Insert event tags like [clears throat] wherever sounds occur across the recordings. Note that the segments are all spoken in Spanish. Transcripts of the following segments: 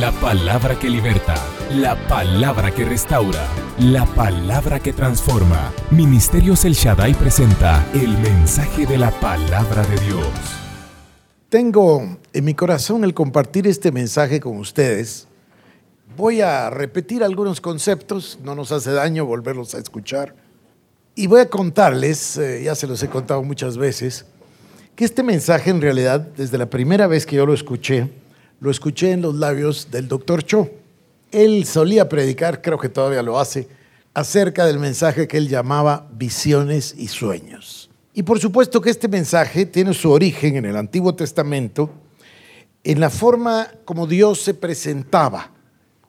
La palabra que liberta, la palabra que restaura, la palabra que transforma. Ministerios El Shaddai presenta el mensaje de la palabra de Dios. Tengo en mi corazón el compartir este mensaje con ustedes. Voy a repetir algunos conceptos, no nos hace daño volverlos a escuchar. Y voy a contarles, eh, ya se los he contado muchas veces, que este mensaje en realidad, desde la primera vez que yo lo escuché, lo escuché en los labios del doctor Cho. Él solía predicar, creo que todavía lo hace, acerca del mensaje que él llamaba visiones y sueños. Y por supuesto que este mensaje tiene su origen en el Antiguo Testamento, en la forma como Dios se presentaba.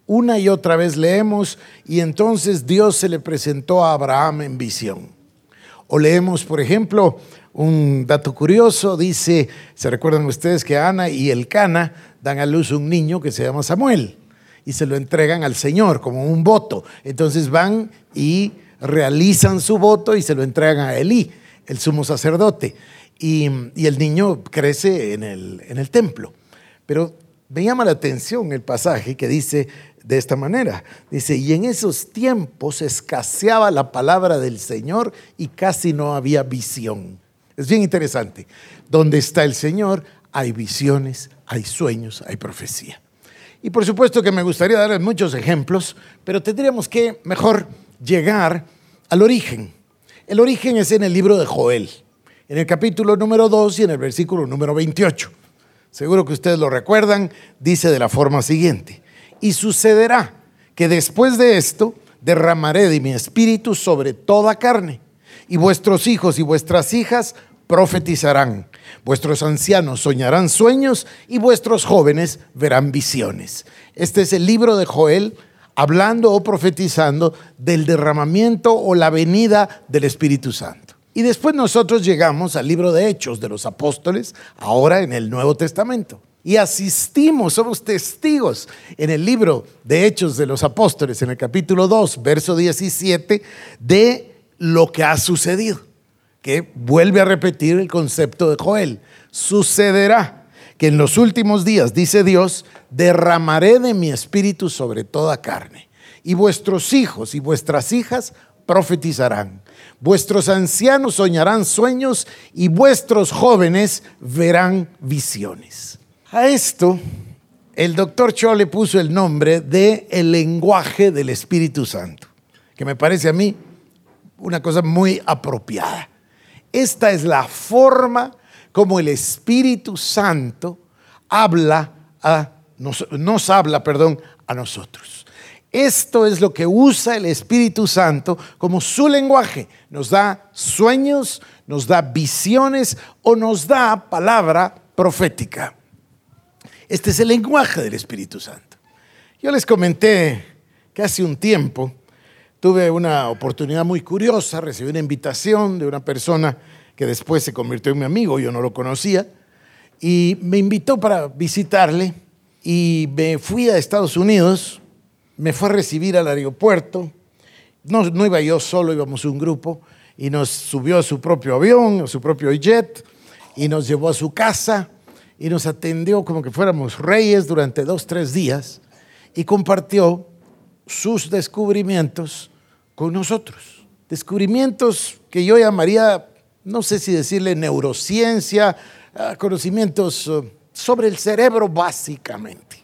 Una y otra vez leemos, y entonces Dios se le presentó a Abraham en visión. O leemos, por ejemplo, un dato curioso, dice, se recuerdan ustedes que Ana y el Cana dan a luz un niño que se llama Samuel y se lo entregan al Señor como un voto. Entonces van y realizan su voto y se lo entregan a Elí, el sumo sacerdote. Y, el niño crece en el, en el templo. Pero me llama la atención el pasaje que dice de esta manera. Dice, y en esos tiempos escaseaba la palabra del Señor y casi no había visión. Es bien interesante. Donde está el Señor hay visiones, hay sueños, hay profecía. Y por supuesto que me gustaría darles muchos ejemplos, pero tendríamos que mejor llegar al origen. El origen es en el libro de Joel, en el capítulo número 2 y en el versículo número 28. Seguro que ustedes lo recuerdan, dice de la forma siguiente, y sucederá que después de esto derramaré de mi espíritu sobre toda carne, y vuestros hijos y vuestras hijas profetizarán, vuestros ancianos soñarán sueños y vuestros jóvenes verán visiones. Este es el libro de Joel hablando o profetizando del derramamiento o la venida del Espíritu Santo. Y después nosotros llegamos al libro de Hechos de los Apóstoles, ahora en el Nuevo Testamento. Y asistimos, somos testigos en el libro de Hechos de los Apóstoles, en el capítulo 2, verso 17, de lo que ha sucedido que vuelve a repetir el concepto de Joel. Sucederá que en los últimos días, dice Dios, derramaré de mi espíritu sobre toda carne, y vuestros hijos y vuestras hijas profetizarán, vuestros ancianos soñarán sueños, y vuestros jóvenes verán visiones. A esto, el doctor Cho le puso el nombre de el lenguaje del Espíritu Santo, que me parece a mí una cosa muy apropiada. Esta es la forma como el Espíritu Santo habla a nos, habla, perdón, a nosotros. Esto es lo que usa el Espíritu Santo como su lenguaje. Nos da sueños, nos da visiones o nos da palabra profética. Este es el lenguaje del Espíritu Santo. Yo les comenté que hace un tiempo tuve una oportunidad muy curiosa, recibí una invitación de una persona que después se convirtió en mi amigo, yo no lo conocía, y me invitó para visitarle y me fui a Estados Unidos, me fue a recibir al aeropuerto, no, no iba yo solo, íbamos un grupo, y nos subió a su propio avión, a su propio jet, y nos llevó a su casa, y nos atendió como que fuéramos reyes durante dos, tres días, y compartió sus descubrimientos con nosotros. Descubrimientos que yo llamaría, no sé si decirle neurociencia, ah, conocimientos eh, sobre el cerebro básicamente.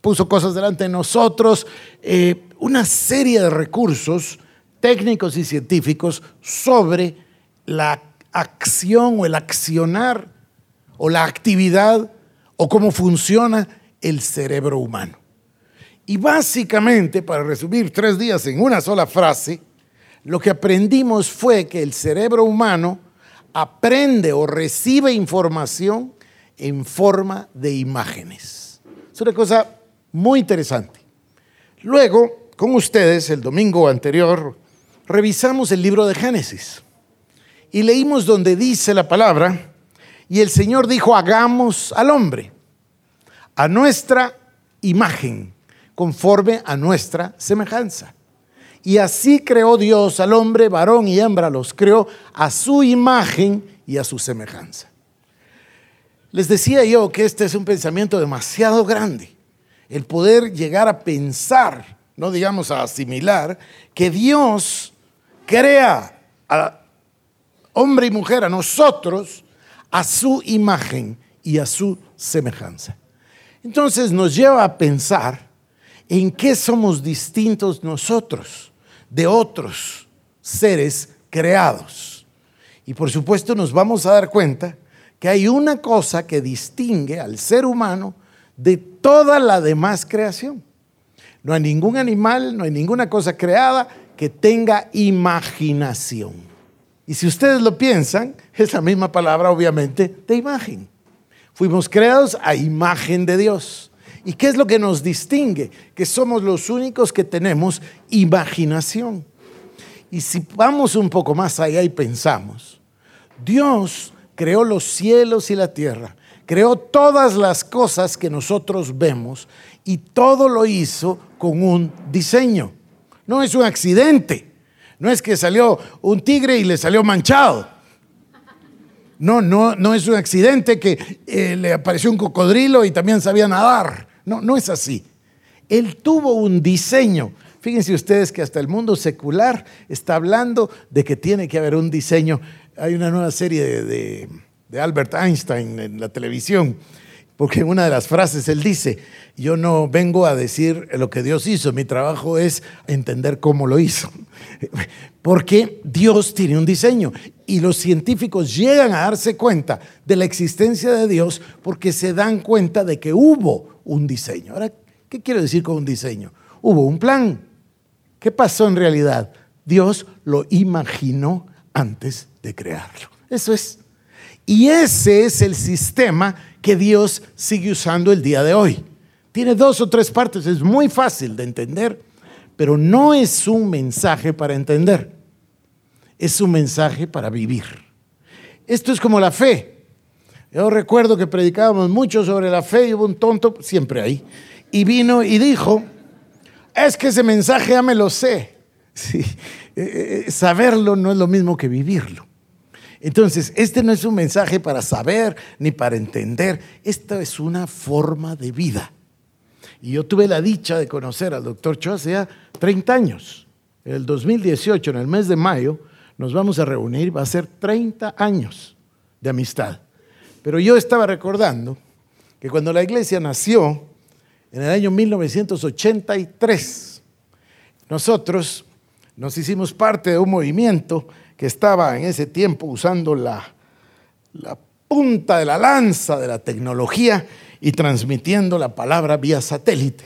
Puso cosas delante de nosotros, eh, una serie de recursos técnicos y científicos sobre la acción o el accionar o la actividad o cómo funciona el cerebro humano. Y básicamente, para resumir tres días en una sola frase, lo que aprendimos fue que el cerebro humano aprende o recibe información en forma de imágenes. Es una cosa muy interesante. Luego, con ustedes, el domingo anterior, revisamos el libro de Génesis y leímos donde dice la palabra, y el Señor dijo, hagamos al hombre a nuestra imagen conforme a nuestra semejanza. Y así creó Dios al hombre, varón y hembra los creó a su imagen y a su semejanza. Les decía yo que este es un pensamiento demasiado grande, el poder llegar a pensar, no digamos a asimilar, que Dios crea a hombre y mujer, a nosotros, a su imagen y a su semejanza. Entonces nos lleva a pensar en qué somos distintos nosotros de otros seres creados. Y por supuesto nos vamos a dar cuenta que hay una cosa que distingue al ser humano de toda la demás creación. No hay ningún animal, no hay ninguna cosa creada que tenga imaginación. Y si ustedes lo piensan, [laughs] es la misma palabra obviamente de imagen. Fuimos creados a imagen de Dios. ¿Y qué es lo que nos distingue? Que somos los únicos que tenemos imaginación. Y si vamos un poco más allá y pensamos, Dios creó los cielos y la tierra, creó todas las cosas que nosotros vemos y todo lo hizo con un diseño. No es un accidente, no es que salió un tigre y le salió manchado. No, no, no es un accidente que eh, le apareció un cocodrilo y también sabía nadar. No, no es así. Él tuvo un diseño. Fíjense ustedes que hasta el mundo secular está hablando de que tiene que haber un diseño. Hay una nueva serie de, de Albert Einstein en la televisión, porque en una de las frases él dice, yo no vengo a decir lo que Dios hizo, mi trabajo es entender cómo lo hizo. [laughs] Porque Dios tiene un diseño y los científicos llegan a darse cuenta de la existencia de Dios porque se dan cuenta de que hubo un diseño. Ahora, ¿qué quiero decir con un diseño? Hubo un plan. ¿Qué pasó en realidad? Dios lo imaginó antes de crearlo. Eso es. Y ese es el sistema que Dios sigue usando el día de hoy. Tiene dos o tres partes, es muy fácil de entender, pero no es un mensaje para entender, es un mensaje para vivir. Esto es como la fe. Yo recuerdo que predicábamos mucho sobre la fe y hubo un tonto, siempre ahí, y vino y dijo, es que ese mensaje ya me lo sé. [laughs] Eh, eh, saberlo no es lo mismo que vivirlo. Entonces, este no es un mensaje para saber ni para entender, esta es una forma de vida. Y yo tuve la dicha de conocer al doctor Cho hace ya 30 años. En el 2018, en el mes de mayo, nos vamos a reunir, va a ser 30 años de amistad. Pero yo estaba recordando que cuando la iglesia nació, en el año 1983, nosotros nos hicimos parte de un movimiento que estaba en ese tiempo usando la, punta de la lanza de la tecnología y transmitiendo la palabra vía satélite.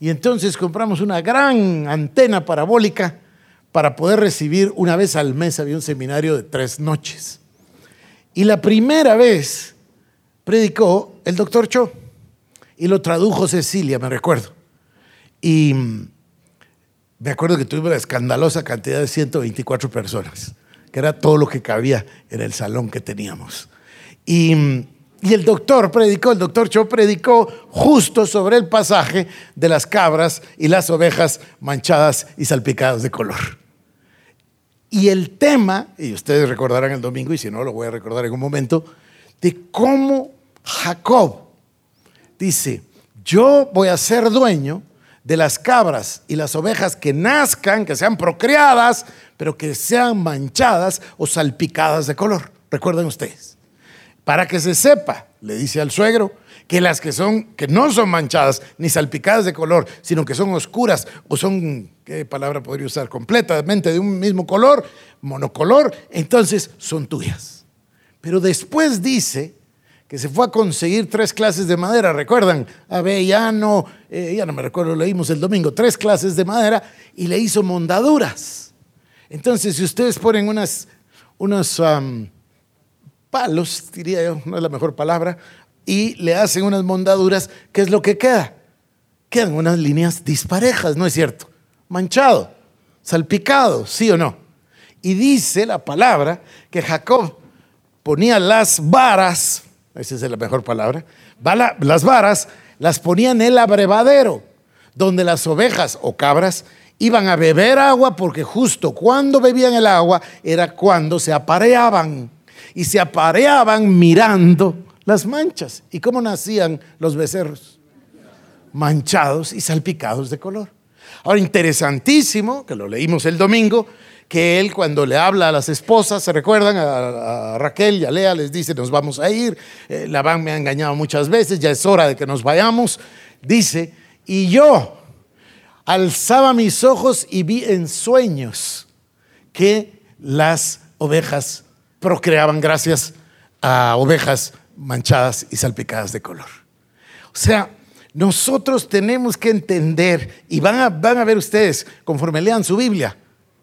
Y entonces compramos una gran antena parabólica para poder recibir una vez al mes, había un seminario de tres noches. Y la primera vez predicó el doctor Cho y lo tradujo Cecilia, me recuerdo. Y me acuerdo que tuvimos la escandalosa cantidad de 124 personas, que era todo lo que cabía en el salón que teníamos. Y, y el doctor predicó, el doctor Cho predicó justo sobre el pasaje de las cabras y las ovejas manchadas y salpicadas de color. Y el tema, y ustedes recordarán el domingo, y si no lo voy a recordar en un momento, de cómo Jacob dice, yo voy a ser dueño de las cabras y las ovejas que nazcan, que sean procreadas, pero que sean manchadas o salpicadas de color. Recuerden ustedes. Para que se sepa, le dice al suegro, que las que son que no son manchadas ni salpicadas de color, sino que son oscuras o son qué palabra podría usar completamente de un mismo color, monocolor, entonces son tuyas. Pero después dice que se fue a conseguir tres clases de madera, recuerdan, avellano, eh, ya no me recuerdo, leímos el domingo, tres clases de madera y le hizo mondaduras. Entonces, si ustedes ponen unas, unos palos, diría yo, no es la mejor palabra, y le hacen unas mondaduras, ¿qué es lo que queda? Quedan unas líneas disparejas, ¿no es cierto? Manchado, salpicado, ¿sí o no? Y dice la palabra que Jacob ponía las varas esa es la mejor palabra, las varas las ponían en el abrevadero, donde las ovejas o cabras iban a beber agua porque justo cuando bebían el agua era cuando se apareaban y se apareaban mirando las manchas. ¿Y cómo nacían los becerros? manchados y salpicados de color. Ahora, interesantísimo, que lo leímos el domingo, que él cuando le habla a las esposas, ¿se recuerdan? A, Raquel y a Lea les dice, nos vamos a ir, eh, la van me ha engañado muchas veces, ya es hora de que nos vayamos. Dice, y yo alzaba mis ojos y vi en sueños que las ovejas procreaban gracias a ovejas manchadas y salpicadas de color. O sea, nosotros tenemos que entender, y van a, van a ver ustedes, conforme lean su Biblia,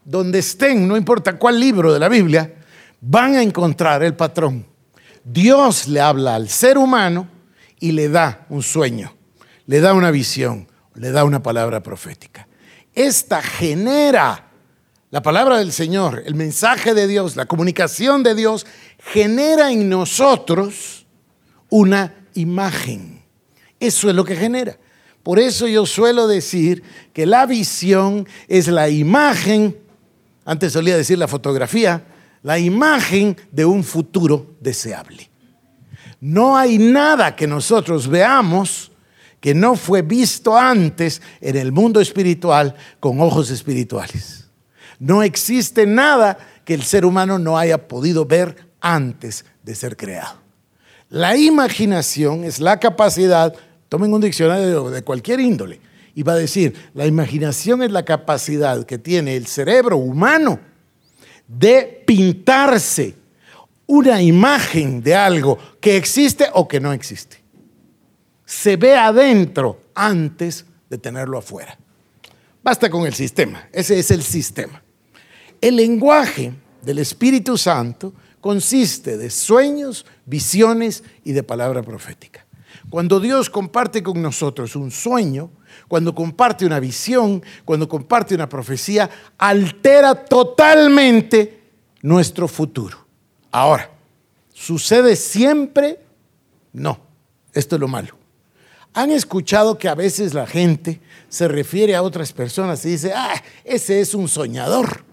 donde estén, no importa cuál libro de la Biblia, van a encontrar el patrón. Dios le habla al ser humano y le da un sueño, le da una visión, le da una palabra profética. Esta genera la palabra del Señor, el mensaje de Dios, la comunicación de Dios, genera en nosotros una imagen. Eso es lo que genera. Por eso yo suelo decir que la visión es la imagen, antes solía decir la fotografía, la imagen de un futuro deseable. No hay nada que nosotros veamos que no fue visto antes en el mundo espiritual con ojos espirituales. No existe nada que el ser humano no haya podido ver antes de ser creado. La imaginación es la capacidad, tomen un diccionario de cualquier índole, y va a decir, la imaginación es la capacidad que tiene el cerebro humano de pintarse una imagen de algo que existe o que no existe. Se ve adentro antes de tenerlo afuera. Basta con el sistema, ese es el sistema. El lenguaje del Espíritu Santo consiste de sueños, visiones y de palabra profética. Cuando Dios comparte con nosotros un sueño, cuando comparte una visión, cuando comparte una profecía, altera totalmente nuestro futuro. Ahora, ¿sucede siempre? No, esto es lo malo. ¿Han escuchado que a veces la gente se refiere a otras personas y dice, ah, ese es un soñador?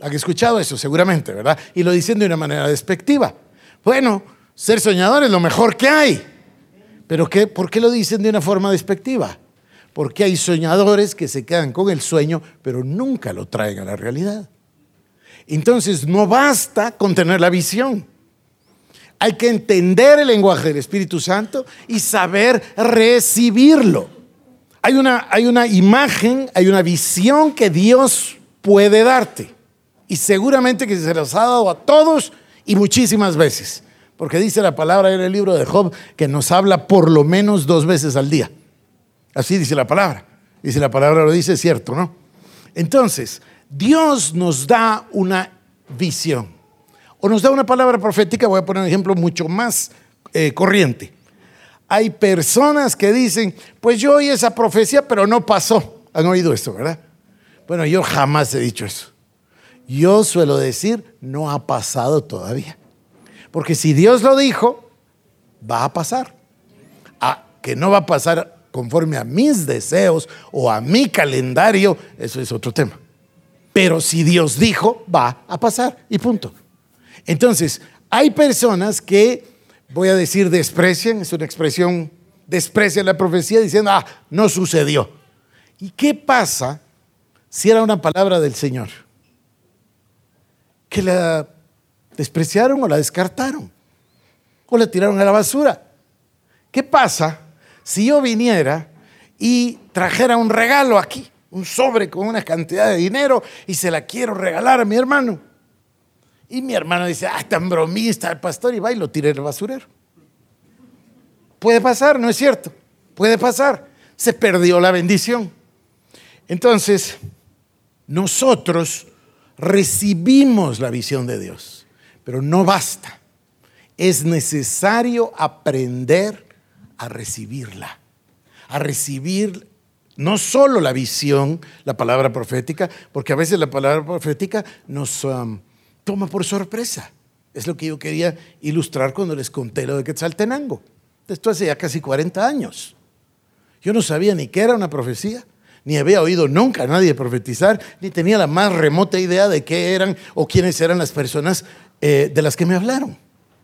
¿Han escuchado eso? Seguramente, ¿verdad? Y lo dicen de una manera despectiva. Bueno, ser soñador es lo mejor que hay. Pero ¿por qué lo dicen de una forma despectiva? Porque hay soñadores que se quedan con el sueño, pero nunca lo traen a la realidad. Entonces, no basta con tener la visión. Hay que entender el lenguaje del Espíritu Santo y saber recibirlo. Hay una, hay una imagen, hay una visión que Dios puede darte. Y seguramente que se los ha dado a todos y muchísimas veces. Porque dice la palabra en el libro de Job que nos habla por lo menos dos veces al día. Así dice la palabra. Dice la palabra, lo dice, cierto, ¿no? Entonces, Dios nos da una visión. O nos da una palabra profética, voy a poner un ejemplo mucho más eh, corriente. Hay personas que dicen, pues yo oí esa profecía, pero no pasó. Han oído esto, ¿verdad? Bueno, yo jamás he dicho eso. Yo suelo decir, no ha pasado todavía. Porque si Dios lo dijo, va a pasar. A, que no va a pasar conforme a mis deseos o a mi calendario, eso es otro tema. Pero si Dios dijo, va a pasar y punto. Entonces, hay personas que, voy a decir, desprecian, es una expresión, desprecian la profecía diciendo, ah, no sucedió. ¿Y qué pasa si era una palabra del Señor? que la despreciaron o la descartaron o la tiraron a la basura. ¿Qué pasa si yo viniera y trajera un regalo aquí, un sobre con una cantidad de dinero y se la quiero regalar a mi hermano? Y mi hermano dice, ah, tan bromista el pastor, y va y lo tira al basurero. Puede pasar, ¿no es cierto? Puede pasar. Se perdió la bendición. Entonces, nosotros recibimos la visión de Dios, pero no basta. Es necesario aprender a recibirla, a recibir no solo la visión, la palabra profética, porque a veces la palabra profética nos um, toma por sorpresa. Es lo que yo quería ilustrar cuando les conté lo de Quetzaltenango. Esto hace ya casi 40 años. Yo no sabía ni qué era una profecía ni había oído nunca a nadie profetizar, ni tenía la más remota idea de qué eran o quiénes eran las personas eh, de las que me hablaron.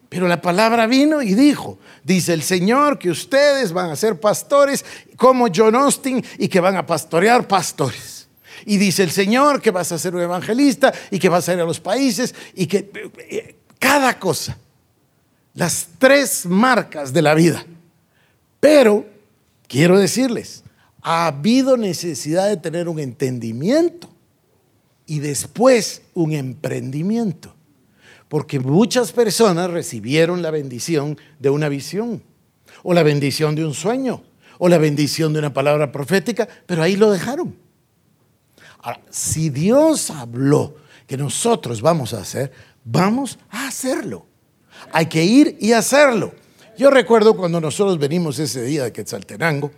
Pero la palabra vino y dijo, dice el Señor que ustedes van a ser pastores como John Austin y que van a pastorear pastores. Y dice el Señor que vas a ser un evangelista y que vas a ir a los países y que eh, cada cosa, las tres marcas de la vida. Pero quiero decirles, ha habido necesidad de tener un entendimiento y después un emprendimiento. Porque muchas personas recibieron la bendición de una visión, o la bendición de un sueño, o la bendición de una palabra profética, pero ahí lo dejaron. Ahora, si Dios habló que nosotros vamos a hacer, vamos a hacerlo. Hay que ir y hacerlo. Yo recuerdo cuando nosotros venimos ese día de Quetzaltenango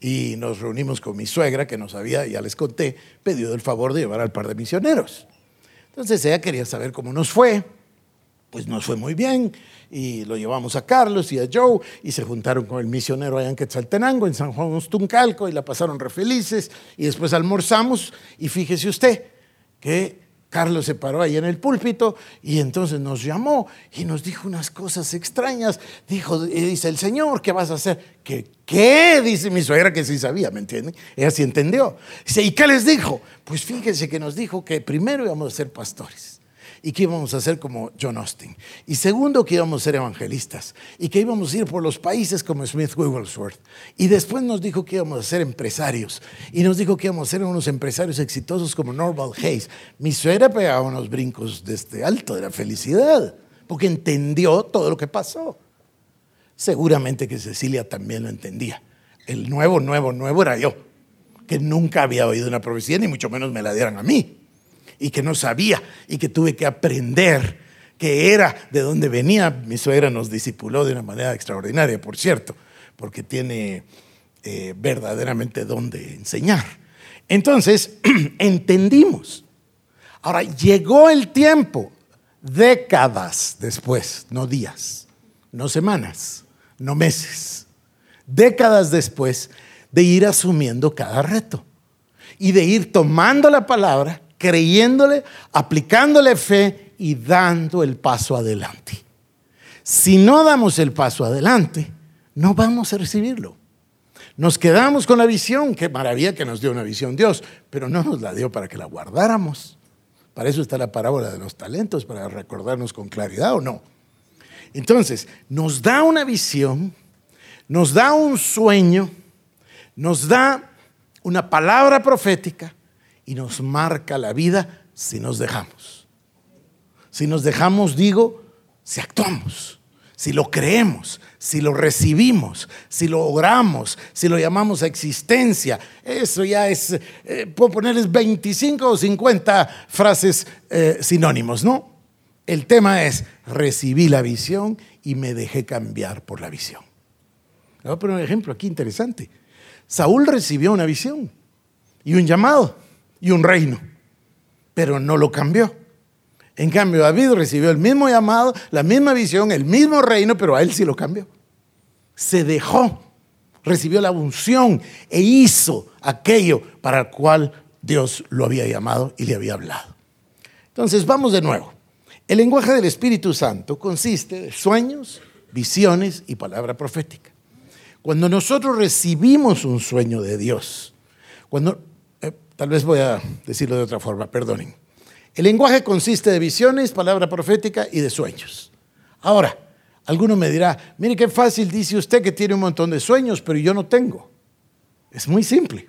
y nos reunimos con mi suegra, que nos había, ya les conté, pedido el favor de llevar al par de misioneros. Entonces ella quería saber cómo nos fue. Pues nos fue muy bien. Y lo llevamos a Carlos y a Joe y se juntaron con el misionero allá en Quetzaltenango, en San Juan Ustuncalco y la pasaron re felices y después almorzamos. Y fíjese usted que Carlos se paró ahí en el púlpito y entonces nos llamó y nos dijo unas cosas extrañas. Dijo, dice el Señor, ¿qué vas a hacer? ¿Qué? ¿Qué? Dice mi suegra que sí sabía, ¿me entienden? Ella sí entendió. Dice, ¿y qué les dijo? Pues fíjense que nos dijo que primero íbamos a ser pastores y que íbamos a hacer como John Austin. Y segundo, que íbamos a ser evangelistas y que íbamos a ir por los países como Smith Wigglesworth. Y después nos dijo que íbamos a ser empresarios y nos dijo que íbamos a ser unos empresarios exitosos como Norval Hayes. Mi suegra pegaba unos brincos desde alto de la felicidad porque entendió todo lo que pasó. Seguramente que Cecilia también lo entendía. El nuevo, nuevo, nuevo era yo, que nunca había oído una profecía, ni mucho menos me la dieran a mí y que no sabía y que tuve que aprender que era de dónde venía. Mi suegra nos discipuló de una manera extraordinaria, por cierto, porque tiene eh, verdaderamente dónde enseñar. Entonces, [clears throat] entendimos. Ahora, llegó el tiempo, décadas después, no días, no semanas, no meses, décadas después de ir asumiendo cada reto y de ir tomando la palabra creyéndole, aplicándole fe y dando el paso adelante. Si no damos el paso adelante, no vamos a recibirlo. Nos quedamos con la visión, qué maravilla que nos dio una visión Dios, pero no nos la dio para que la guardáramos. Para eso está la parábola de los talentos, para recordarnos con claridad o no. Entonces, nos da una visión, nos da un sueño, nos da una palabra profética, y nos marca la vida si nos dejamos. Si nos dejamos, digo, si actuamos, si lo creemos, si lo recibimos, si lo oramos, si lo llamamos a existencia. Eso ya es, eh, puedo ponerles 25 o 50 frases eh, sinónimos, ¿no? El tema es, recibí la visión y me dejé cambiar por la visión. Le voy a poner un ejemplo aquí interesante. Saúl recibió una visión y un llamado y un reino, pero no lo cambió. En cambio, David recibió el mismo llamado, la misma visión, el mismo reino, pero a él sí lo cambió. Se dejó, recibió la unción e hizo aquello para el cual Dios lo había llamado y le había hablado. Entonces, vamos de nuevo. El lenguaje del Espíritu Santo consiste de sueños, visiones y palabra profética. Cuando nosotros recibimos un sueño de Dios, cuando Tal vez voy a decirlo de otra forma, perdonen. El lenguaje consiste de visiones, palabra profética y de sueños. Ahora, alguno me dirá, mire qué fácil dice usted que tiene un montón de sueños, pero yo no tengo. Es muy simple.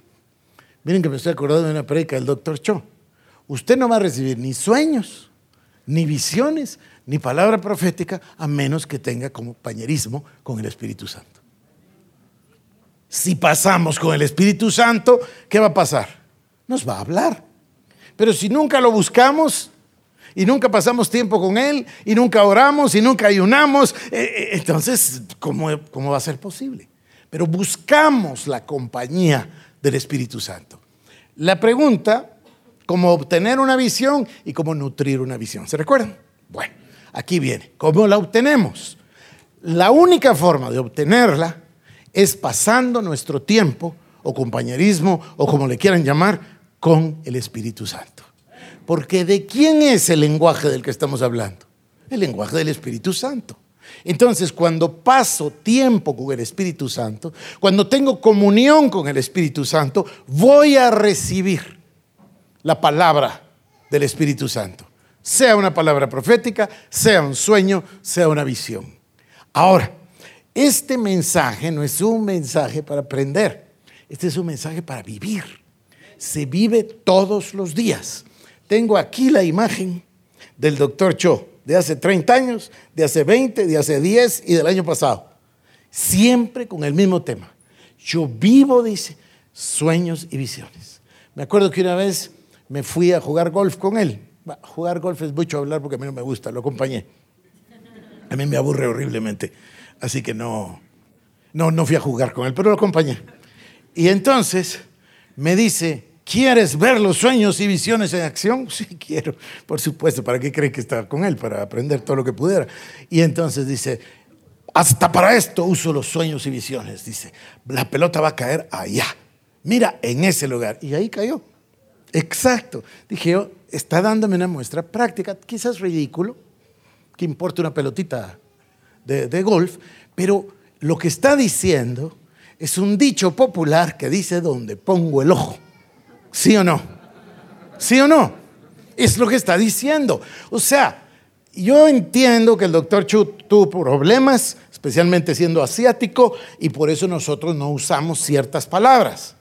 Miren que me estoy acordando de una predica del doctor Cho. Usted no va a recibir ni sueños, ni visiones, ni palabra profética, a menos que tenga compañerismo con el Espíritu Santo. Si pasamos con el Espíritu Santo, ¿qué va a pasar? Nos va a hablar. Pero si nunca lo buscamos y nunca pasamos tiempo con Él y nunca oramos y nunca ayunamos, eh, eh, entonces, ¿cómo, ¿cómo va a ser posible? Pero buscamos la compañía del Espíritu Santo. La pregunta, ¿cómo obtener una visión y cómo nutrir una visión? ¿Se recuerdan? Bueno, aquí viene. ¿Cómo la obtenemos? La única forma de obtenerla es pasando nuestro tiempo o compañerismo o como le quieran llamar con el Espíritu Santo. Porque ¿de quién es el lenguaje del que estamos hablando? El lenguaje del Espíritu Santo. Entonces, cuando paso tiempo con el Espíritu Santo, cuando tengo comunión con el Espíritu Santo, voy a recibir la palabra del Espíritu Santo. Sea una palabra profética, sea un sueño, sea una visión. Ahora, este mensaje no es un mensaje para aprender, este es un mensaje para vivir. Se vive todos los días. Tengo aquí la imagen del doctor Cho de hace 30 años, de hace 20, de hace 10 y del año pasado. Siempre con el mismo tema. Yo vivo, dice, sueños y visiones. Me acuerdo que una vez me fui a jugar golf con él. Jugar golf es mucho hablar porque a mí no me gusta, lo acompañé. A mí me aburre horriblemente, así que no, no, no fui a jugar con él, pero lo acompañé. Y entonces me dice, ¿Quieres ver los sueños y visiones en acción? [laughs] Sí, quiero, por supuesto. ¿Para qué cree que estaba con él? Para aprender todo lo que pudiera. Y entonces dice, hasta para esto uso los sueños y visiones. Dice, la pelota va a caer allá. Mira, en ese lugar. Y ahí cayó. Exacto. Dije está dándome una muestra práctica, quizás ridículo, que importa una pelotita de, de golf, pero lo que está diciendo es un dicho popular que dice donde pongo el ojo ¿Sí o no? ¿Sí o no? Es lo que está diciendo. O sea, yo entiendo que el doctor Chu tuvo problemas, especialmente siendo asiático, y por eso nosotros no usamos ciertas palabras.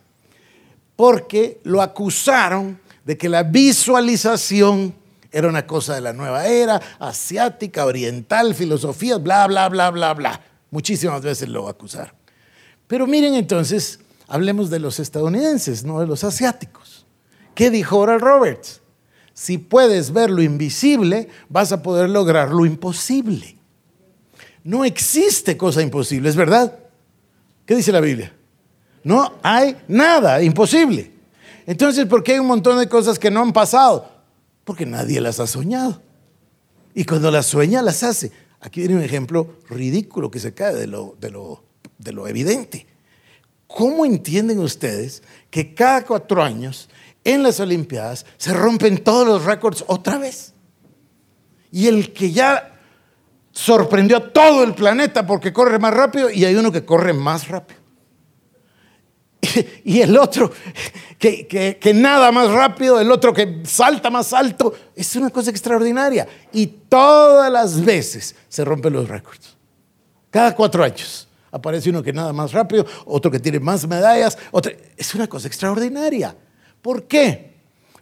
Porque lo acusaron de que la visualización era una cosa de la nueva era, asiática, oriental, filosofía, bla, bla, bla, bla, bla. Muchísimas veces lo acusaron. Pero miren entonces Hablemos de los estadounidenses, no de los asiáticos. ¿Qué dijo Oral Roberts? Si puedes ver lo invisible, vas a poder lograr lo imposible. No existe cosa imposible, ¿es verdad? ¿Qué dice la Biblia? No hay nada imposible. Entonces, ¿por qué hay un montón de cosas que no han pasado? Porque nadie las ha soñado. Y cuando las sueña, las hace. Aquí viene un ejemplo ridículo que se cae de lo, de lo, de lo evidente. ¿Cómo entienden ustedes que cada cuatro años en las Olimpiadas se rompen todos los récords otra vez? Y el que ya sorprendió a todo el planeta porque corre más rápido y hay uno que corre más rápido. [laughs] Y el otro que, que, nada más rápido, el otro que salta más alto. Es una cosa extraordinaria. Y todas las veces se rompen los récords. Cada cuatro años. Aparece uno que nada más rápido, otro que tiene más medallas. Es una cosa extraordinaria. ¿Por qué?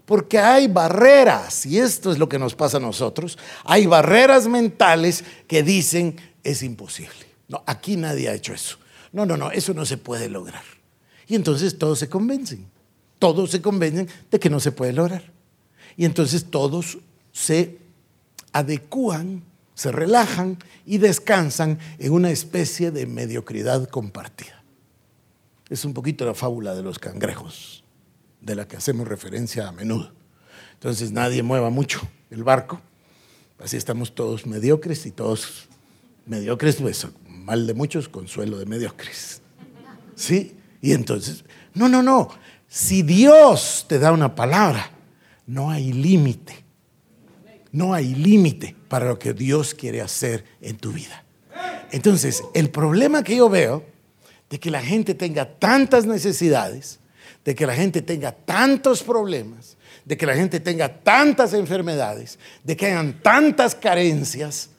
Porque hay barreras, y esto es lo que nos pasa a nosotros, hay barreras mentales que dicen es imposible. No, aquí nadie ha hecho eso. No, no, no, eso no se puede lograr. Y entonces todos se convencen, todos se convencen de que no se puede lograr. Y entonces todos se adecúan se relajan y descansan en una especie de mediocridad compartida. Es un poquito la fábula de los cangrejos, de la que hacemos referencia a menudo. Entonces nadie mueva mucho el barco, así estamos todos mediocres y todos mediocres, pues mal de muchos, consuelo de mediocres. ¿Sí? Y entonces, no, no, no, si Dios te da una palabra, no hay límite no hay límite para lo que Dios quiere hacer en tu vida. Entonces, el problema que yo veo de que la gente tenga tantas necesidades, de que la gente tenga tantos problemas, de que la gente tenga tantas enfermedades, de que hayan tantas carencias,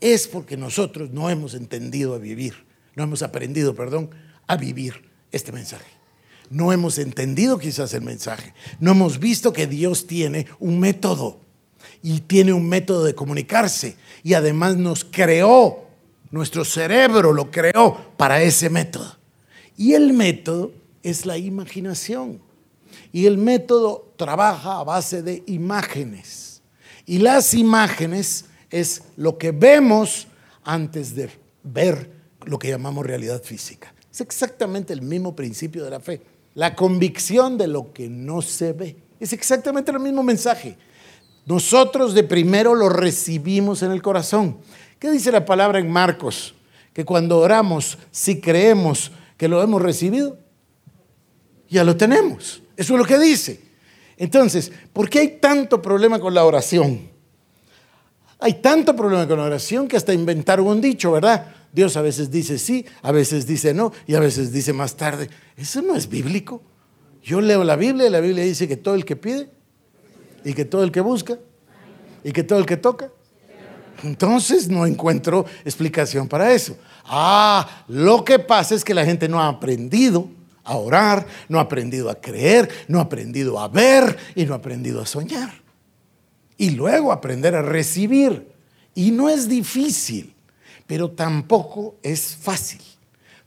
es porque nosotros no hemos entendido a vivir, no hemos aprendido, perdón, a vivir este mensaje. No hemos entendido quizás el mensaje, no hemos visto que Dios tiene un método y tiene un método de comunicarse y además nos creó, nuestro cerebro lo creó para ese método. Y el método es la imaginación. Y el método trabaja a base de imágenes. Y las imágenes es lo que vemos antes de ver lo que llamamos realidad física. Es exactamente el mismo principio de la fe. La convicción de lo que no se ve. Es exactamente el mismo mensaje. Nosotros de primero lo recibimos en el corazón. ¿Qué dice la palabra en Marcos? Que cuando oramos, si creemos que lo hemos recibido, ya lo tenemos. Eso es lo que dice. Entonces, ¿por qué hay tanto problema con la oración? Hay tanto problema con la oración que hasta inventaron un dicho, ¿verdad? Dios a veces dice sí, a veces dice no y a veces dice más tarde. Eso no es bíblico. Yo leo la Biblia y la Biblia dice que todo el que pide y que todo el que busca y que todo el que toca. Entonces no encuentro explicación para eso. Ah, lo que pasa es que la gente no ha aprendido a orar, no ha aprendido a creer, no ha aprendido a ver y no ha aprendido a soñar. Y luego aprender a recibir. Y no es difícil, pero tampoco es fácil,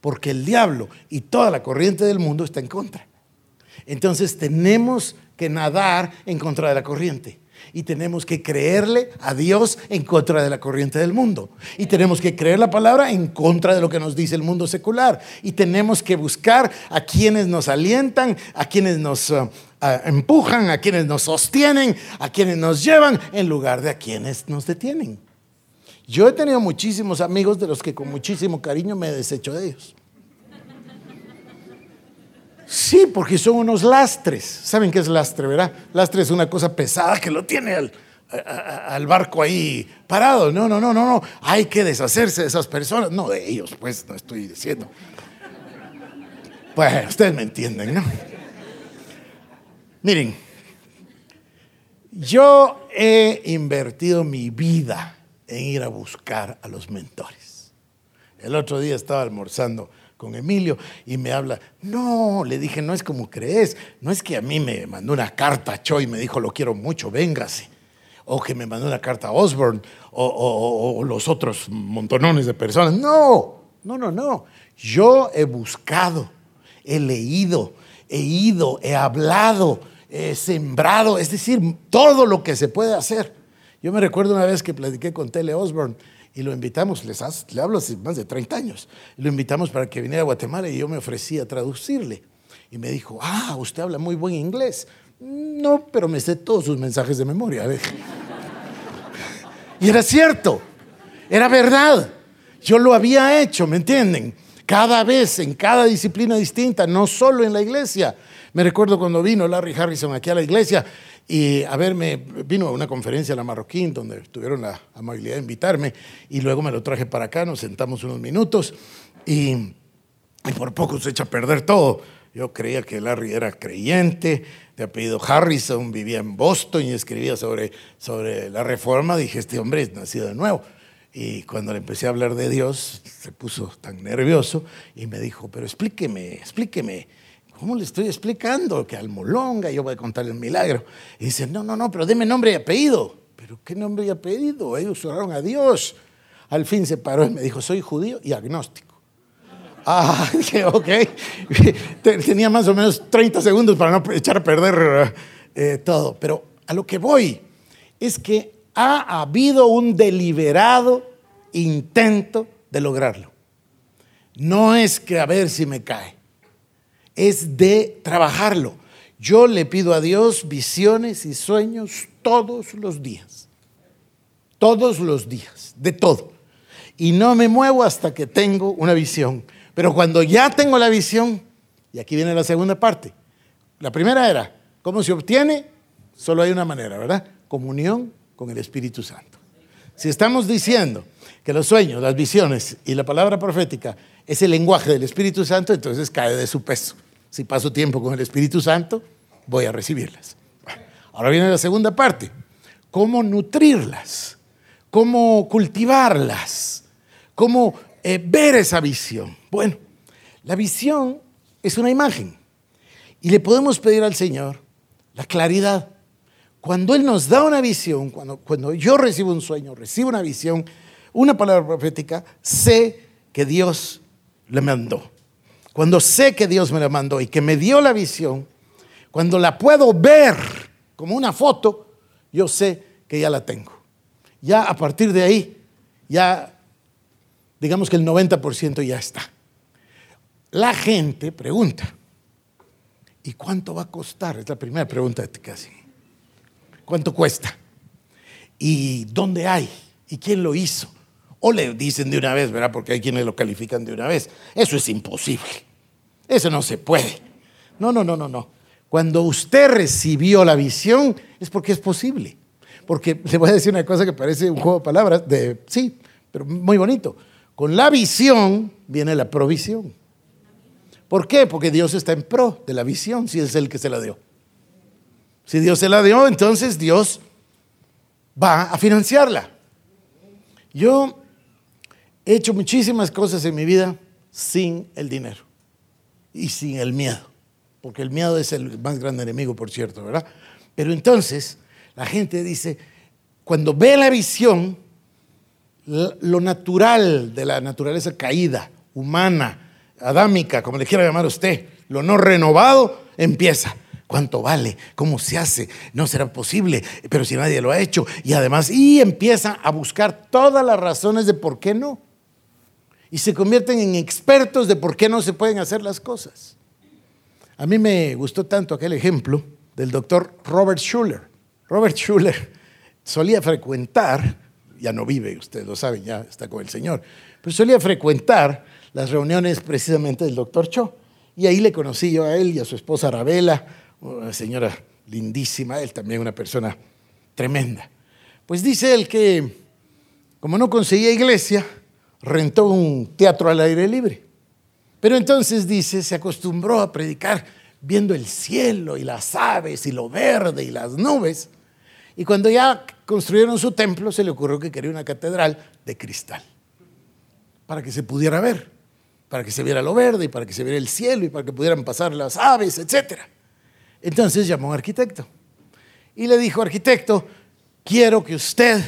porque el diablo y toda la corriente del mundo está en contra. Entonces tenemos que nadar en contra de la corriente y tenemos que creerle a Dios en contra de la corriente del mundo. Y tenemos que creer la palabra en contra de lo que nos dice el mundo secular. Y tenemos que buscar a quienes nos alientan, a quienes nos uh, empujan, a quienes nos sostienen, a quienes nos llevan, en lugar de a quienes nos detienen. Yo he tenido muchísimos amigos de los que con muchísimo cariño me he deshecho de ellos. Sí, porque son unos lastres. ¿Saben qué es lastre, verdad? Lastre es una cosa pesada que lo tiene al, barco ahí parado. No, no, no, no, no. Hay que deshacerse de esas personas. No, de ellos, pues, no estoy diciendo. Pues, ustedes me entienden, ¿no? Miren, yo he invertido mi vida en ir a buscar a los mentores. El otro día estaba almorzando con Emilio y me habla, no, le dije, no es como crees, no es que a mí me mandó una carta Choi y me dijo, lo quiero mucho, véngase, o que me mandó una carta a Osborne, o, o los otros montonones de personas, no, no, no, no, yo he buscado, he leído, he ido, he hablado, he sembrado, es decir, todo lo que se puede hacer. Yo me recuerdo una vez que platiqué con Tele Osborne y lo invitamos, les le hablo hace más de 30 años, lo invitamos para que viniera a Guatemala y yo me ofrecí a traducirle. Y me dijo, ah, usted habla muy buen inglés. No, pero me sé todos sus mensajes de memoria. [laughs] y era cierto, era verdad. Yo lo había hecho, ¿me entienden? Cada vez, en cada disciplina distinta, no solo en la iglesia. Me recuerdo cuando vino Larry Harrison aquí a la iglesia, y a verme, vino a una conferencia en la Marroquín donde tuvieron la amabilidad de invitarme y luego me lo traje para acá, nos sentamos unos minutos y, por poco se echa a perder todo. Yo creía que Larry era creyente, de apellido Harrison, vivía en Boston y escribía sobre, sobre la reforma. Dije, este hombre es nacido de nuevo. Y cuando le empecé a hablar de Dios, se puso tan nervioso y me dijo, pero explíqueme, explíqueme ¿Cómo le estoy explicando? Que al Molonga yo voy a contar el milagro. Y dice, no, no, no, pero deme nombre y apellido. ¿Pero qué nombre y apellido? Ellos oraron a Dios. Al fin se paró y me dijo, soy judío y agnóstico. [laughs] Ah, dije, ok. [laughs] Tenía más o menos 30 segundos para no echar a perder eh, todo. Pero a lo que voy es que ha habido un deliberado intento de lograrlo. No es que a ver si me cae es de trabajarlo. Yo le pido a Dios visiones y sueños todos los días. Todos los días, de todo. Y no me muevo hasta que tengo una visión. Pero cuando ya tengo la visión, y aquí viene la segunda parte. La primera era, ¿cómo se obtiene? Solo hay una manera, ¿verdad? Comunión con el Espíritu Santo. Si estamos diciendo que los sueños, las visiones y la palabra profética es el lenguaje del Espíritu Santo, entonces cae de su peso si paso tiempo con el Espíritu Santo, voy a recibirlas. Ahora viene la segunda parte. ¿Cómo nutrirlas? ¿Cómo cultivarlas? ¿Cómo eh, ver esa visión? Bueno, la visión es una imagen y le podemos pedir al Señor la claridad. Cuando Él nos da una visión, cuando, cuando yo recibo un sueño, recibo una visión, una palabra profética, sé que Dios le mandó. Cuando sé que Dios me la mandó y que me dio la visión, cuando la puedo ver como una foto, yo sé que ya la tengo. Ya a partir de ahí, ya digamos que el 90% ya está. La gente pregunta, ¿y cuánto va a costar? Es la primera pregunta casi. ¿Cuánto cuesta? ¿Y dónde hay? ¿Y quién lo hizo? O le dicen de una vez, ¿verdad? Porque hay quienes lo califican de una vez. Eso es imposible. Eso no se puede. No, no, no, no, no. Cuando usted recibió la visión es porque es posible. Porque [laughs] le voy a decir una cosa que parece un juego de palabras, de, sí, pero muy bonito. Con la visión viene la provisión. ¿Por qué? Porque Dios está en pro de la visión, si es el que se la dio. Si Dios se la dio, entonces Dios va a financiarla. Yo he hecho muchísimas cosas en mi vida sin el dinero y sin el miedo, porque el miedo es el más grande enemigo, por cierto, ¿verdad? Pero entonces la gente dice, cuando ve la visión, lo natural de la naturaleza caída, humana, adámica, como le quiera llamar usted, lo no renovado, empieza. ¿Cuánto vale? ¿Cómo se hace? No será posible, pero si nadie lo ha hecho. Y además, y empieza a buscar todas las razones de por qué no. Y se convierten en expertos de por qué no se pueden hacer las cosas. A mí me gustó tanto aquel ejemplo del doctor Robert Schuller. Robert Schuller solía frecuentar, ya no vive, ustedes lo saben, ya está con el Señor, pero solía frecuentar las reuniones precisamente del doctor Cho. Y ahí le conocí yo a él y a su esposa Arabella, una señora lindísima, él también una persona tremenda. Pues dice él que como no conseguía iglesia, rentó un teatro al aire libre. Pero entonces dice, se acostumbró a predicar viendo el cielo y las aves y lo verde y las nubes. Y cuando ya construyeron su templo, se le ocurrió que quería una catedral de cristal, para que se pudiera ver, para que se viera lo verde y para que se viera el cielo y para que pudieran pasar las aves, etcétera. Entonces llamó a un arquitecto y le dijo, arquitecto, quiero que usted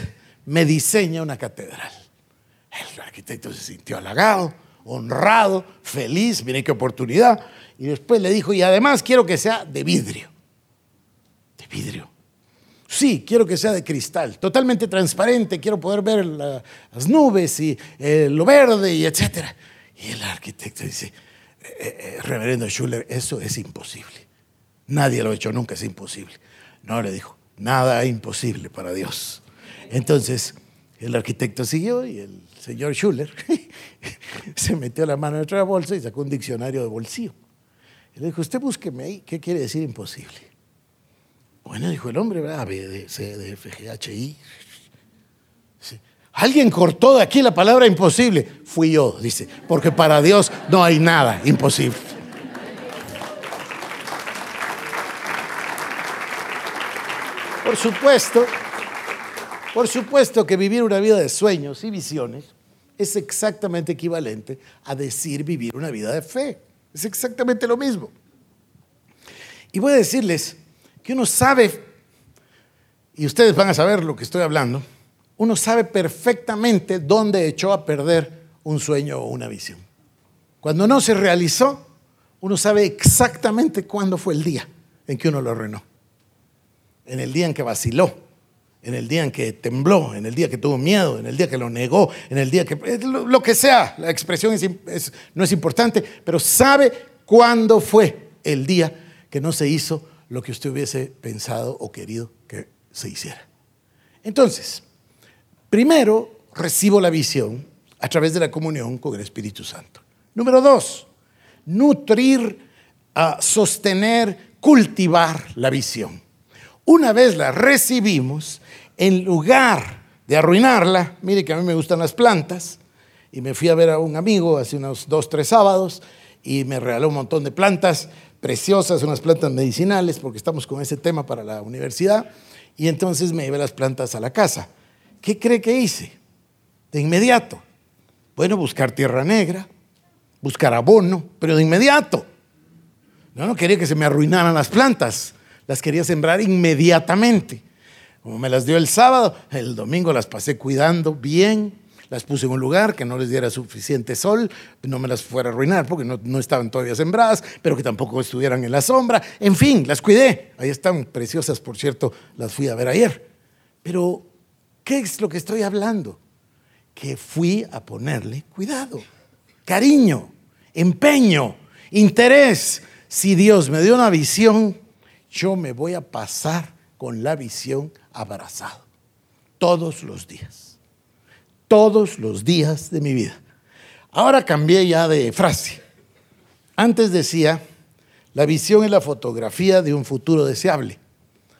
me diseñe una catedral. Arquitecto se sintió halagado, honrado, feliz, miren qué oportunidad. Y después le dijo, y además quiero que sea de vidrio. De vidrio. Sí, quiero que sea de cristal, totalmente transparente, quiero poder ver las nubes y eh, lo verde y etcétera. Y el arquitecto dice, eh, eh, reverendo Schuller, eso es imposible. Nadie lo ha hecho nunca, es imposible. No, le dijo, nada es imposible para Dios. Entonces, el arquitecto siguió y el señor Schuller [laughs] se metió la mano en otra bolsa y sacó un diccionario de bolsillo. Y le dijo, usted búsqueme ahí, ¿qué quiere decir imposible? Bueno, dijo el hombre, A, B, D, C, D, F, G, H, I. Alguien cortó de aquí la palabra imposible. Fui yo, dice, porque para Dios no hay nada imposible. Por supuesto, por supuesto que vivir una vida de sueños y visiones es exactamente equivalente a decir vivir una vida de fe. Es exactamente lo mismo. Y voy a decirles que uno sabe, y ustedes van a saber lo que estoy hablando, uno sabe perfectamente dónde echó a perder un sueño o una visión. Cuando no se realizó, uno sabe exactamente cuándo fue el día en que uno lo arruinó en el día en que vaciló, en el día en que tembló, en el día que tuvo miedo, en el día que lo negó, en el día que... Lo, que sea, la expresión no es importante, pero sabe cuándo fue el día que no se hizo lo que usted hubiese pensado o querido que se hiciera. Entonces, primero recibo la visión a través de la comunión con el Espíritu Santo. Número dos, nutrir, sostener, cultivar la visión. Una vez la recibimos, en lugar de arruinarla, mire que a mí me gustan las plantas, y me fui a ver a un amigo hace unos dos, tres sábados, y me regaló un montón de plantas preciosas, unas plantas medicinales, porque estamos con ese tema para la universidad, y entonces me llevé las plantas a la casa. ¿Qué cree que hice? De inmediato. Bueno, buscar tierra negra, buscar abono, pero de inmediato. No, no quería que se me arruinaran las plantas las quería sembrar inmediatamente. Como me las dio el sábado, el domingo las pasé cuidando bien, las puse en un lugar que no les diera suficiente sol, no me las fuera a arruinar porque no, estaban todavía sembradas, pero que tampoco estuvieran en la sombra. En fin, las cuidé. Ahí están preciosas, por cierto, las fui a ver ayer. Pero, ¿qué es lo que estoy hablando? Que fui a ponerle cuidado, cariño, empeño, interés. Si Dios me dio una visión, yo me voy a pasar con la visión abrazado. Todos los días. Todos los días de mi vida. Ahora cambié ya de frase. Antes decía, la visión es la fotografía de un futuro deseable.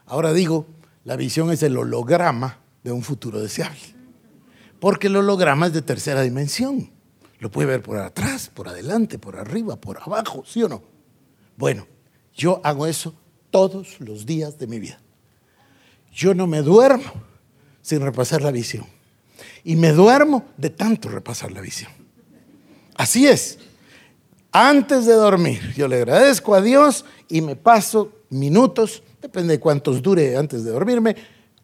Ahora digo, La visión es el holograma de un futuro deseable. Porque el holograma es de tercera dimensión. Lo puede ver por atrás, por adelante, por arriba, por abajo, ¿sí o no? Bueno, yo hago eso todos los días de mi vida. Yo no me duermo sin repasar la visión. Y me duermo de tanto repasar la visión. Así es. Antes de dormir, yo le agradezco a Dios y me paso minutos, depende de cuántos dure antes de dormirme,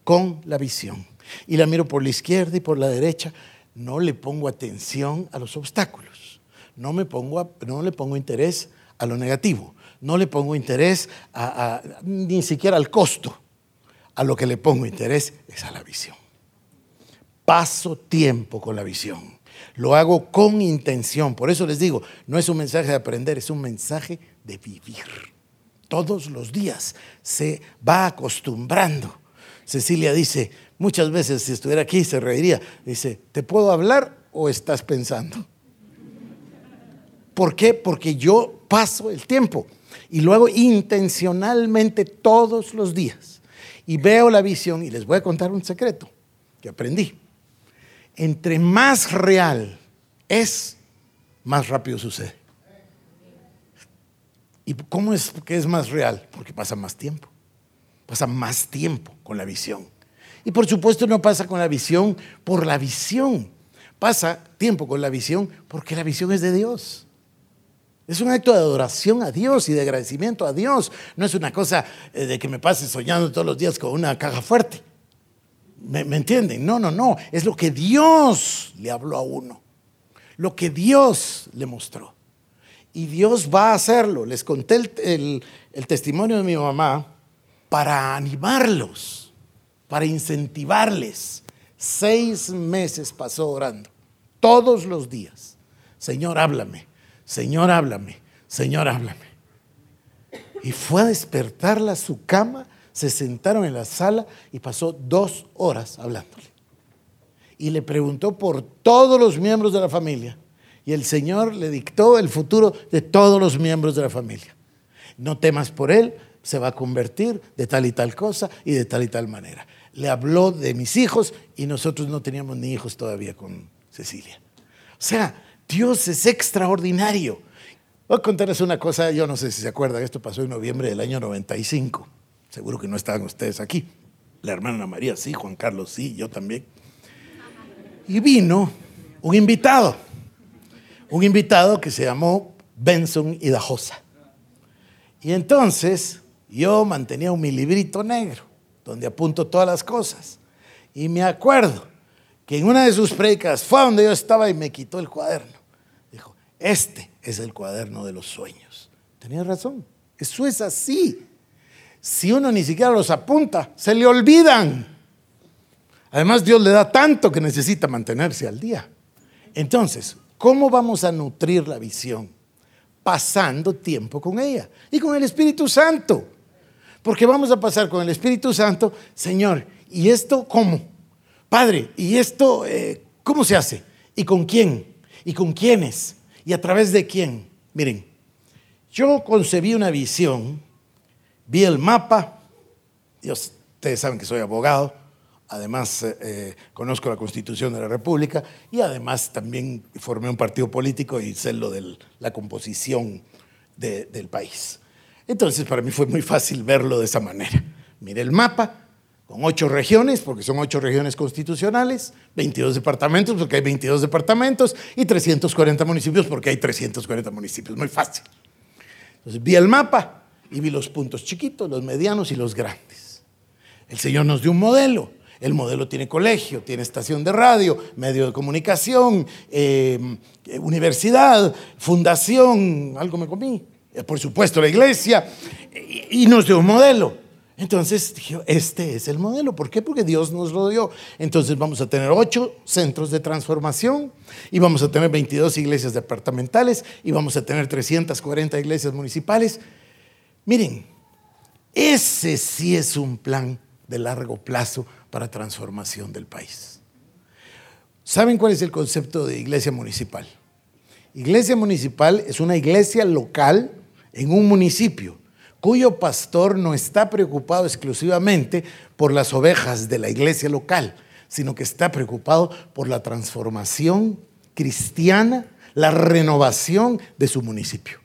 con la visión. Y la miro por la izquierda y por la derecha. No le pongo atención a los obstáculos. No, me pongo no le pongo interés a lo negativo. No le pongo interés ni siquiera al costo. A lo que le pongo interés es a la visión. Paso tiempo con la visión. Lo hago con intención. Por eso les digo, no es un mensaje de aprender, es un mensaje de vivir. Todos los días se va acostumbrando. Cecilia dice, muchas veces si estuviera aquí se reiría, dice, ¿te puedo hablar o estás pensando? ¿Por qué? Porque yo paso el tiempo y lo hago intencionalmente todos los días. Y veo la visión y les voy a contar un secreto que aprendí entre más real es, más rápido sucede. ¿Y cómo es que es más real? Porque pasa más tiempo. Pasa más tiempo con la visión. Y por supuesto no pasa con la visión por la visión. Pasa tiempo con la visión porque la visión es de Dios. Es un acto de adoración a Dios y de agradecimiento a Dios. No es una cosa eh, de que me pase soñando todos los días con una caja fuerte. ¿Me, entienden? No, no, no. Es lo que Dios le habló a uno. Lo que Dios le mostró. Y Dios va a hacerlo. Les conté el, el testimonio de mi mamá para animarlos, para incentivarles. Seis meses pasó orando, todos los días. Señor, háblame. Señor, háblame. Señor, háblame. Y fue a despertarla a su cama se sentaron en la sala y pasó dos horas hablándole. Y le preguntó por todos los miembros de la familia. Y el Señor le dictó el futuro de todos los miembros de la familia. No temas por él, se va a convertir de tal y tal cosa y de tal y tal manera. Le habló de mis hijos y nosotros no teníamos ni hijos todavía con Cecilia. O sea, Dios es extraordinario. Voy a contarles una cosa, yo no sé si se acuerdan, esto pasó en noviembre del año 95. Seguro que no estaban ustedes aquí. La hermana María sí, Juan Carlos sí, yo también. Y vino un invitado, un invitado que se llamó Benson Hidajosa. Y entonces yo mantenía un mi librito negro, donde apunto todas las cosas. Y me acuerdo que en una de sus predicas fue donde yo estaba y me quitó el cuaderno. Este es el cuaderno de los sueños. Tenía razón, eso es así si uno ni siquiera los apunta, se le olvidan. Además, Dios le da tanto que necesita mantenerse al día. Entonces, ¿cómo vamos a nutrir la visión? Pasando tiempo con ella y con el Espíritu Santo. Porque vamos a pasar con el Espíritu Santo, Señor, ¿y esto cómo? Padre, ¿y esto eh, cómo se hace? ¿Y con quién? ¿Y con quiénes? ¿Y a través de quién? Miren, yo concebí una visión Vi el mapa, Dios, ustedes saben que soy abogado, además eh, eh, conozco la constitución de la República y además también formé un partido político y sé lo de la composición del país. Entonces para mí fue muy fácil verlo de esa manera. Mire el mapa con ocho regiones, porque son ocho regiones constitucionales, 22 departamentos, porque hay 22 departamentos, y 340 municipios, porque hay 340 municipios. Muy fácil. Entonces vi el mapa, y vi los puntos chiquitos, los medianos y los grandes. El Señor nos dio un modelo. El modelo tiene colegio, tiene estación de radio, medio de comunicación, em, universidad, fundación, algo me comí, eh, por supuesto la iglesia, y, nos dio un modelo. Entonces dije, este es el modelo. ¿Por qué? Porque Dios nos lo dio. Entonces vamos a tener ocho centros de transformación y vamos a tener 22 iglesias departamentales y vamos a tener 340 iglesias municipales Miren, ese sí es un plan de largo plazo para transformación del país. ¿Saben cuál es el concepto de iglesia municipal? Iglesia municipal es una iglesia local en un municipio cuyo pastor no está preocupado exclusivamente por las ovejas de la iglesia local, sino que está preocupado por la transformación cristiana, la renovación de su municipio.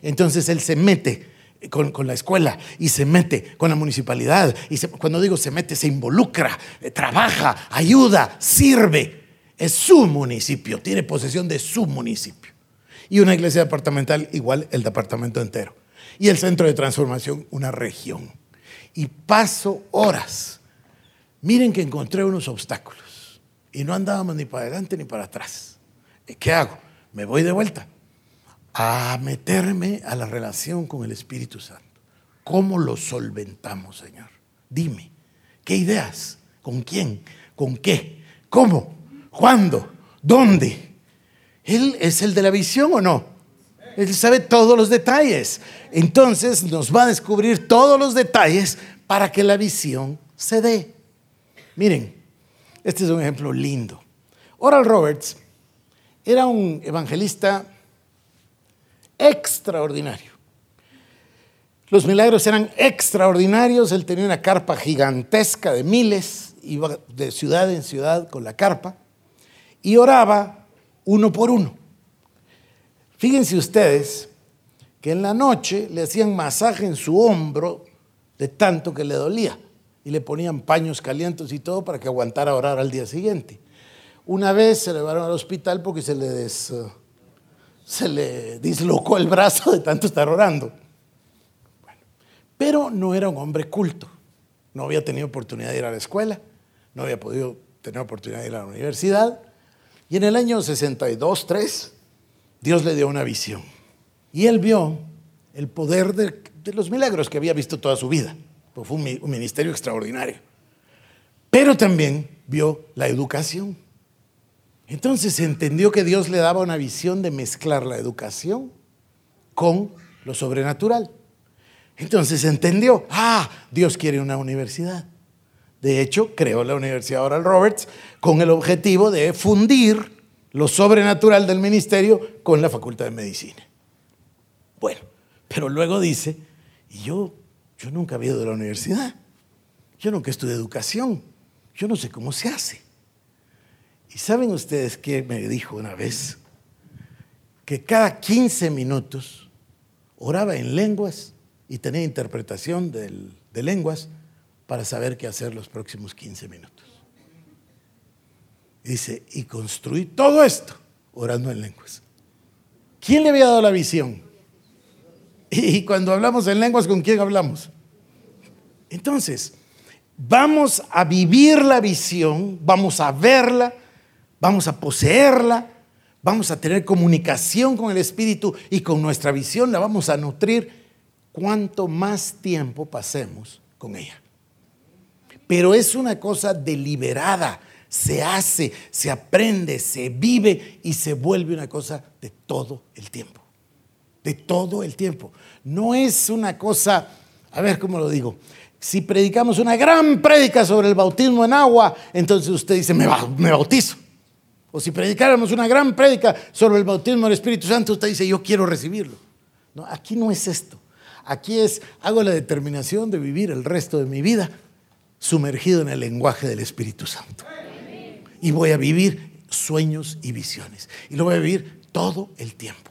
Entonces él se mete con, la escuela y se mete con la municipalidad. Y cuando digo se mete, se involucra, eh, trabaja, ayuda, sirve. Es su municipio, tiene posesión de su municipio. Y una iglesia departamental igual el departamento entero. Y el centro de transformación, una región. Y paso horas. Miren que encontré unos obstáculos. Y no andábamos ni para adelante ni para atrás. ¿Qué hago? Me voy de vuelta a meterme a la relación con el Espíritu Santo. ¿Cómo lo solventamos, Señor? Dime, ¿qué ideas? ¿Con quién? ¿Con qué? ¿Cómo? ¿Cuándo? ¿Dónde? ¿Él es el de la visión o no? Él sabe todos los detalles. Entonces nos va a descubrir todos los detalles para que la visión se dé. Miren, este es un ejemplo lindo. Oral Roberts era un evangelista extraordinario. Los milagros eran extraordinarios. Él tenía una carpa gigantesca de miles, iba de ciudad en ciudad con la carpa y oraba uno por uno. Fíjense ustedes que en la noche le hacían masaje en su hombro de tanto que le dolía y le ponían paños calientes y todo para que aguantara orar al día siguiente. Una vez se le llevaron al hospital porque se le des se le dislocó el brazo de tanto estar orando. pero no era un hombre culto. No había tenido oportunidad de ir a la escuela, no había podido tener oportunidad de ir a la universidad. Y en el año 62, 3, Dios le dio una visión. Y él vio el poder de, los milagros que había visto toda su vida. Pues fue un ministerio extraordinario. Pero también vio la educación. Entonces entendió que Dios le daba una visión de mezclar la educación con lo sobrenatural. Entonces entendió, ah, Dios quiere una universidad. De hecho, creó la Universidad Oral Roberts con el objetivo de fundir lo sobrenatural del ministerio con la Facultad de Medicina. Bueno, pero luego dice, y yo, yo nunca había ido a la universidad, yo nunca estudié educación, yo no sé cómo se hace. ¿Y saben ustedes qué me dijo una vez? Que cada 15 minutos oraba en lenguas y tenía interpretación de lenguas para saber qué hacer los próximos 15 minutos. Dice, y construí todo esto orando en lenguas. ¿Quién le había dado la visión? Y cuando hablamos en lenguas, ¿con quién hablamos? Entonces, vamos a vivir la visión, vamos a verla, vamos a poseerla, vamos a tener comunicación con el Espíritu y con nuestra visión la vamos a nutrir cuanto más tiempo pasemos con ella. Pero es una cosa deliberada, se hace, se aprende, se vive y se vuelve una cosa de todo el tiempo. De todo el tiempo. No es una cosa, a ver cómo lo digo, si predicamos una gran prédica sobre el bautismo en agua, entonces usted dice, me, bautizo. O si predicáramos una gran prédica sobre el bautismo del Espíritu Santo, usted dice, yo quiero recibirlo. No, aquí no es esto. Aquí es, hago la determinación de vivir el resto de mi vida sumergido en el lenguaje del Espíritu Santo. Y voy a vivir sueños y visiones. Y lo voy a vivir todo el tiempo.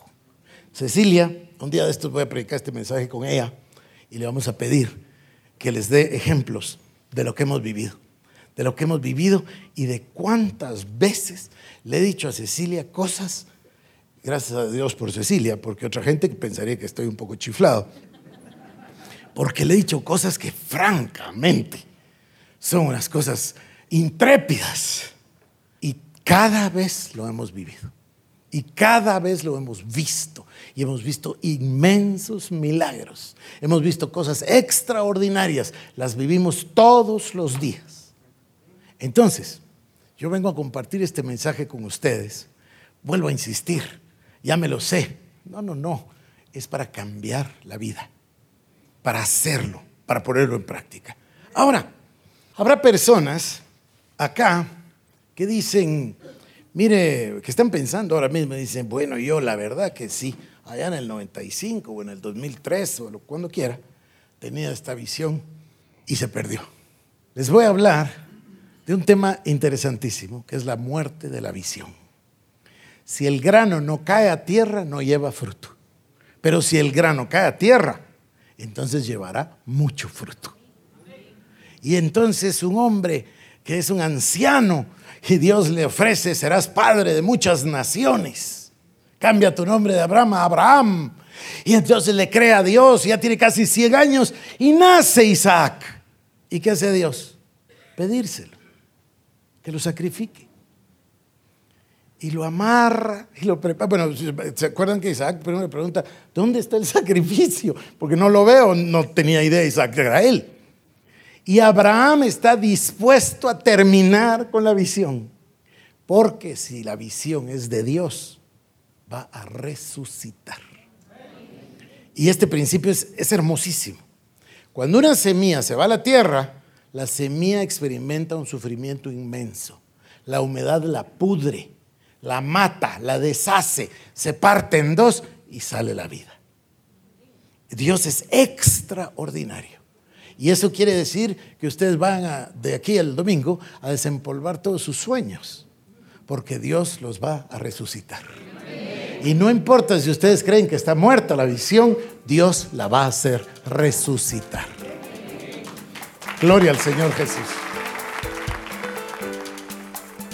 Cecilia, un día de estos voy a predicar este mensaje con ella y le vamos a pedir que les dé ejemplos de lo que hemos vivido de lo que hemos vivido y de cuántas veces le he dicho a Cecilia cosas, gracias a Dios por Cecilia, porque otra gente pensaría que estoy un poco chiflado, porque le he dicho cosas que francamente son unas cosas intrépidas cada vez lo hemos vivido y cada vez lo hemos visto y hemos visto inmensos milagros, hemos visto cosas extraordinarias, las vivimos todos los días. Entonces, yo vengo a compartir este mensaje con ustedes. Vuelvo a insistir, ya me lo sé. No, no, no. Es para cambiar la vida, para hacerlo, para ponerlo en práctica. Ahora, habrá personas acá que dicen, mire, que están pensando ahora mismo, dicen, bueno, yo la verdad que sí, allá en el 95 o en el 2003 o cuando quiera, tenía esta visión y se perdió. Les voy a hablar de un tema interesantísimo, que es la muerte de la visión. Si el grano no cae a tierra, no lleva fruto. Pero si el grano cae a tierra, entonces llevará mucho fruto. Y entonces un hombre que es un anciano y Dios le ofrece, serás padre de muchas naciones. Cambia tu nombre de Abraham a Abraham. Y entonces le cree a Dios, ya tiene casi 100 años y nace Isaac. ¿Y qué hace Dios? Pedírselo, que lo sacrifique. Y lo amarra y lo prepara. Bueno, ¿se acuerdan que Isaac primero le pregunta, ¿dónde está el sacrificio? Porque no lo veo, no tenía idea Isaac, era él. Y Abraham está dispuesto a terminar con la visión. Porque si la visión es de Dios, va a resucitar. Y este principio es, hermosísimo. Cuando una semilla se va a la tierra, la semilla experimenta un sufrimiento inmenso. La humedad la pudre, la mata, la deshace, se parte en dos y sale la vida. Dios es extraordinario. Y eso quiere decir que ustedes van de aquí al domingo a desempolvar todos sus sueños, porque Dios los va a resucitar. Y no importa si ustedes creen que está muerta la visión, Dios la va a hacer resucitar. Gloria al Señor Jesús.